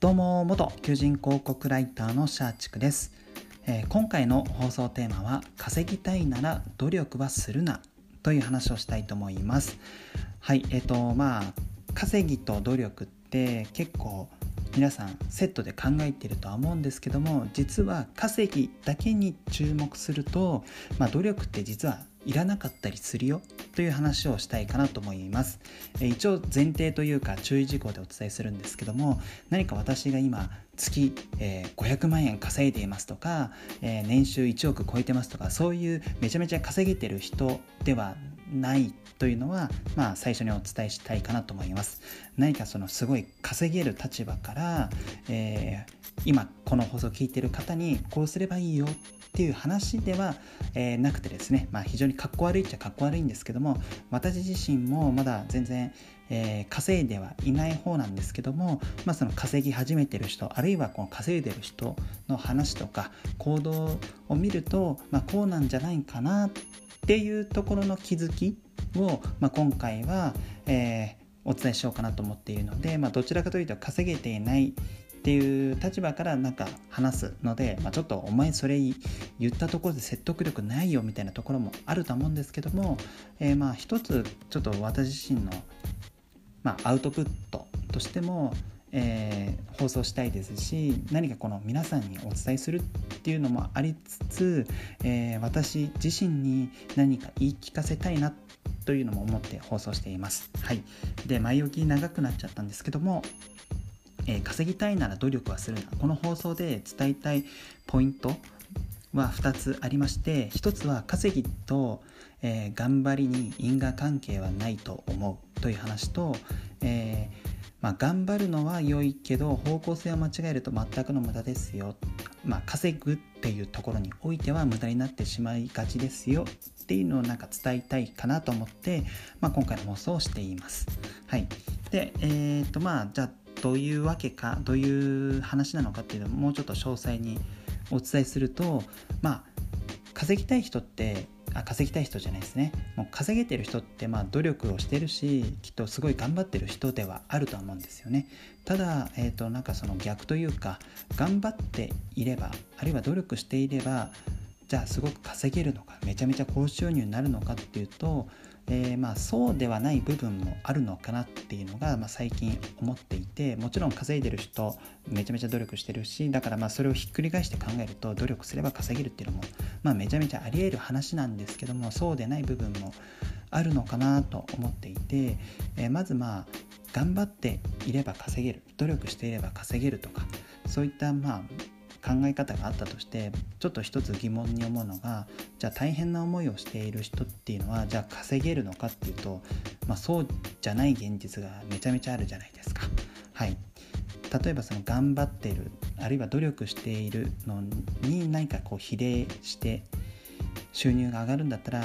どうも元求人広告ライターのシャーチクです、えー、今回の放送テーマは稼ぎたいなら努力はするなという話をしたいと思います。はいえっ、ー、とまあ稼ぎと努力って結構皆さんセットで考えているとは思うんですけども実は稼ぎだけに注目すると、まあ、努力って実はいらなかったりするよという話をしたいかなと思います。一応前提というか注意事項でお伝えするんですけども何か私が今月、え、500万円稼いでいますとか、え、年収1億超えてますとかそういうめちゃめちゃ稼げてる人ではないというのは、まあ、最初にお伝えしたいかなと思います。何かそのすごい稼げる立場から、えー、今この放送を聞いてる方にこうすればいいよっていう話では、えー、なくてですね、まあ、非常にかっこ悪いっちゃかっこ悪いんですけども私自身もまだ全然、えー、稼いではいない方なんですけども、まあ、その稼ぎ始めてる人あるいはこの稼いでる人の話とか行動を見ると、まあ、こうなんじゃないかなっていうところの気づきを、まあ、今回は、えーお伝えしようかなと思っているので、まあ、どちらかというと稼げていないっていう立場からなんか話すので、まあ、ちょっとお前それ言ったところで説得力ないよみたいなところもあると思うんですけども、えー、まあ一つちょっと私自身の、まあ、アウトプットとしても、えー、放送したいですし何かこの皆さんにお伝えするっていうのもありつつ、えー、私自身に何か言い聞かせたいなというのも思って放送しています。はい、で前置き長くなっちゃったんですけどもえー、稼ぎたいなら努力はするな。この放送で伝えたいポイントは2つありまして1つは稼ぎと、えー、頑張りに因果関係はないと思うという話と、えー、まあ、頑張るのは良いけど方向性を間違えると全くの無駄ですよ、まあ、稼ぐっていうところにおいては無駄になってしまいがちですよっていうのをなんか伝えたいかなと思って、まあ、今回の放送をしています。はい、でえっ、とまあじゃあどういうわけかどういう話なのかっていうのをもうちょっと詳細にお伝えするとまあ稼ぎたい人ってあ稼ぎたい人じゃないですね。もう稼げてる人ってまあ努力をしてるしきっとすごい頑張ってる人ではあるとは思うんですよね。ただ、えーとなんかその逆というか頑張っていればあるいは努力していればじゃあすごく稼げるのかめちゃめちゃ高収入になるのかっていうとえ、まあそうではない部分もあるのかなっていうのが、まあ、最近思っていてもちろん稼いでる人めちゃめちゃ努力してるしだからまあそれをひっくり返して考えると努力すれば稼げるっていうのも、まあ、めちゃめちゃありえる話なんですけどもそうでない部分もあるのかなと思っていて、えー、まずまあ頑張っていれば稼げる努力していれば稼げるとかそういったまあ考え方があったとしてちょっと一つ疑問に思うのがじゃあ大変な思いをしている人っていうのはじゃあ稼げるのかっていうと、まあ、そうじゃない現実がめちゃめちゃあるじゃないですか。はい、例えばその頑張ってるあるいは努力しているのに何かこう比例して収入が上がるんだったら、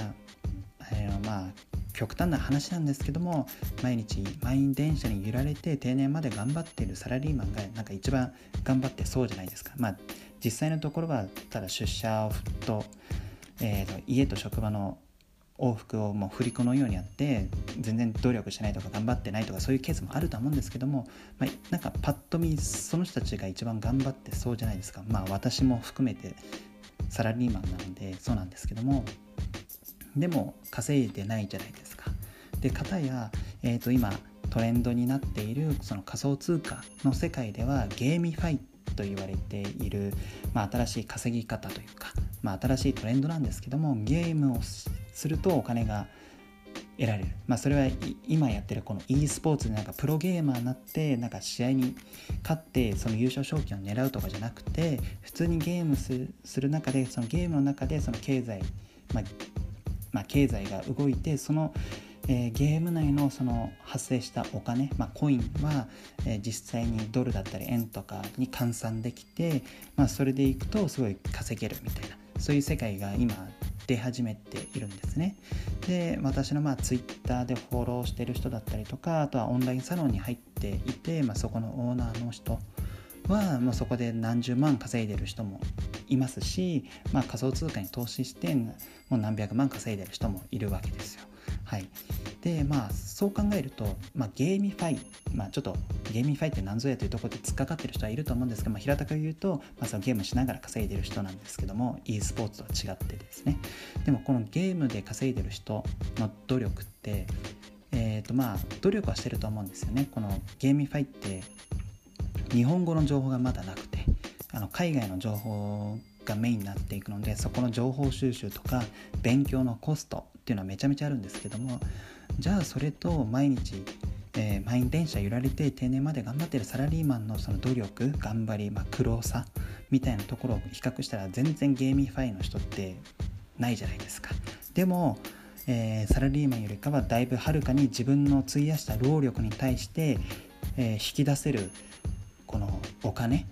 えー、まあ極端な話なんですけども毎日満員電車に揺られて定年まで頑張っているサラリーマンがなんか一番頑張ってそうじゃないですか。まあ実際のところはただ出社と,、えーと、家と職場の往復をもう振り子のようにやって全然努力してないとか頑張ってないとかそういうケースもあると思うんですけども、まあ、なんかパッと見その人たちが一番頑張ってそうじゃないですか。まあ私も含めてサラリーマンなのでそうなんですけどもでも稼いでないじゃないですか。で片や、えー、と今トレンドになっているその仮想通貨の世界では GameFiと言われている、まあ、新しい稼ぎ方というか、まあ、新しいトレンドなんですけどもゲームをするとお金が得られる、まあ、それは今やってるこの e スポーツでなんかプロゲーマーになってなんか試合に勝ってその優勝賞金を狙うとかじゃなくて普通にゲームする中でそのゲームの中でその経済、まあ、まあ、経済が動いてその、えー、ゲーム内のその発生したお金、まあ、コインは、えー、実際にドルだったり円とかに換算できて、まあ、それでいくとすごい稼げるみたいなそういう世界が今出始めているんですね。で私のまあ Twitter でフォローしてる人だったりとかあとはオンラインサロンに入っていて、まあ、そこのオーナーの人はもうそこで何十万稼いでる人もいますし、まあ、仮想通貨に投資してもう何百万稼いでる人もいるわけですよ。はい、でまあそう考えると、まあ、ゲーミファイ、まあ、ちょっと GameFi って何ぞやというところで突っかかってる人はいると思うんですけど、まあ、平たく言うと、まあ、そのゲームしながら稼いでる人なんですけども e スポーツとは違ってですね。でもこのゲームで稼いでる人の努力ってえーとまあ、努力はしてると思うんですよね。この GameFi って日本語の情報がまだなくて。あの海外の情報がメインになっていくのでそこの情報収集とか勉強のコストっていうのはめちゃめちゃあるんですけどもじゃあそれと毎日、えー、満員電車揺られて定年まで頑張ってるサラリーマンのその努力頑張り、まあ、苦労さみたいなところを比較したら全然 GameFi の人ってないじゃないですか。でも、えー、サラリーマンよりかはだいぶはるかに自分の費やした労力に対して、えー、引き出せるこのお金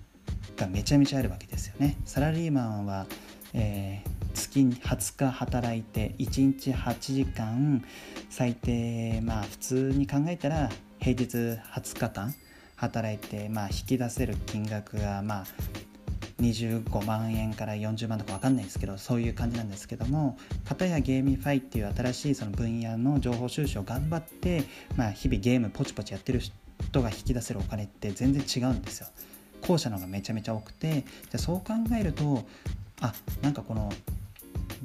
がめちゃめちゃあるわけですよねサラリーマンは、えー、月20日働いて1日8時間最低まあ普通に考えたら平日20日間働いて、まあ、引き出せる金額がまあ25万円から40万とか分かんないですけどそういう感じなんですけども片や GameFi っていう新しいその分野の情報収集を頑張って、まあ、日々ゲームポチポチやってる人が引き出せるお金って全然違うんですよ。後者のがめちゃめちゃ多くてじゃそう考えるとあなんかこの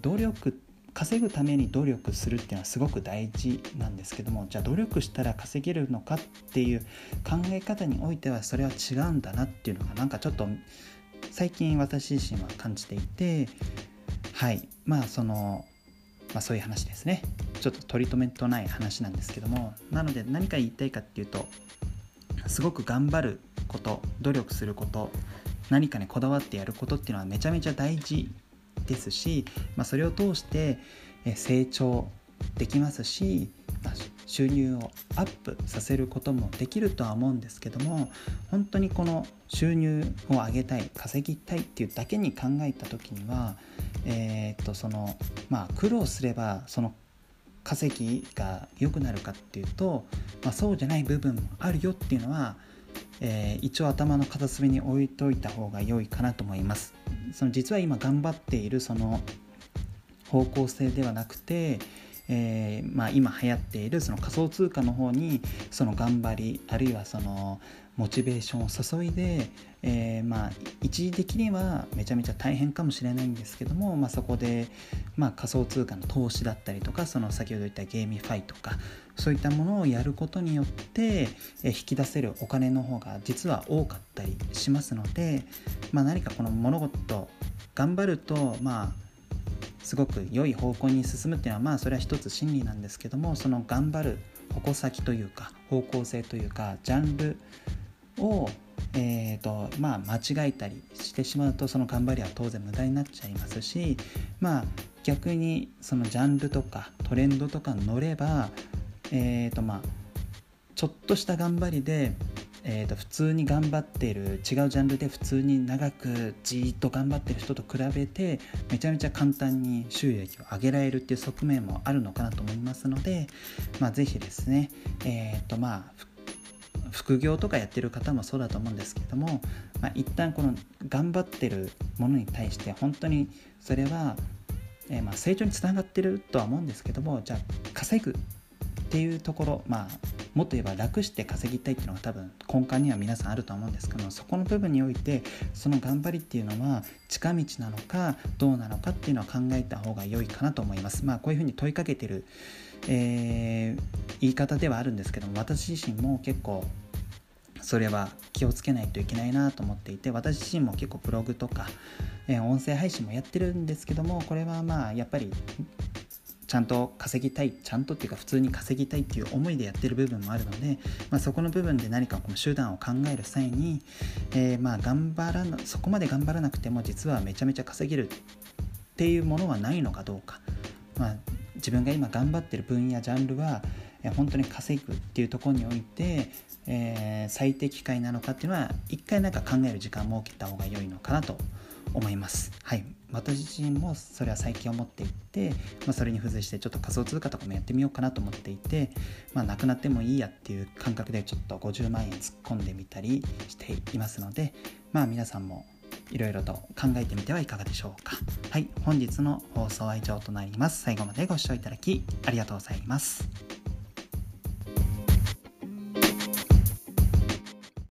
努力稼ぐために努力するっていうのはすごく大事なんですけどもじゃあ努力したら稼げるのかっていう考え方においてはそれは違うんだなっていうのがなんかちょっと最近私自身は感じていてはい。まあその、まあ、そういう話ですね。ちょっと取り留めとない話なんですけどもなので何か言いたいかっていうとすごく頑張ること努力すること何かにこだわってやることっていうのはめちゃめちゃ大事ですし、まあ、それを通して成長できますし、収入をアップさせることもできるとは思うんですけども本当にこの収入を上げたい稼ぎたいっていうだけに考えた時には、えー、っとそのまあ苦労すればその稼ぎが良くなるかっていうと、まあ、そうじゃない部分もあるよっていうのはえー、一応頭の片隅に置いといた方が良いかなと思います。その実は今頑張っているその方向性ではなくて、えー、まあ、今流行っているその仮想通貨の方にその頑張りあるいはそのモチベーションを注いで、えー、まあ一時的にはめちゃめちゃ大変かもしれないんですけども、まあ、そこで、まあ、仮想通貨の投資だったりとかその先ほど言った GameFi とかそういったものをやることによって、え引き出せるお金の方が実は多かったりしますので、まあ、何かこの物事頑張るとまあすごく良い方向に進むっていうのはまあそれは一つ真理なんですけどもその頑張る矛先というか方向性というかジャンルを、えーとまあ、間違えたりしてしまうとその頑張りは当然無駄になっちゃいますし、まあ、逆にそのジャンルとかトレンドとか乗れば、えーとまあ、ちょっとした頑張りでえー、と普通に頑張ってる違うジャンルで普通に長くじーっと頑張ってる人と比べてめちゃめちゃ簡単に収益を上げられるっていう側面もあるのかなと思いますので、まあ、ぜひですね、えーとまあ、副業とかやってる方もそうだと思うんですけども、まあ、一旦この頑張ってるものに対して本当にそれは、えー、ま成長につながってるとは思うんですけどもじゃあ稼ぐっていうところまあもっと言えば楽して稼ぎたいっていうのが多分根幹には皆さんあると思うんですけどもそこの部分においてその頑張りっていうのは近道なのかどうなのかっていうのは考えた方が良いかなと思います。まあこういうふうに問いかけてる、えー、言い方ではあるんですけども私自身も結構それは気をつけないといけないなと思っていて私自身も結構ブログとか、えー、音声配信もやってるんですけどもこれはまあやっぱりちゃんと稼ぎたいちゃんとっていうか普通に稼ぎたいっていう思いでやってる部分もあるので、まあ、そこの部分で何かこの手段を考える際に、えー、まあ頑張らなそこまで頑張らなくても実はめちゃめちゃ稼げるっていうものはないのかどうか、まあ、自分が今頑張ってる分野ジャンルは本当に稼ぐっていうところにおいて、えー、最適解なのかっていうのは一回なんか考える時間を設けた方が良いのかなと思います。はい私自身もそれは最近思っていて、まあ、それに付随してちょっと仮想通貨とかもやってみようかなと思っていて、まあ、なくなってもいいやっていう感覚でちょっと50万円突っ込んでみたりしていますので、まあ、皆さんもいろいろと考えてみてはいかがでしょうか。はい、本日の放送は以上となります。最後までご視聴いただきありがとうございます。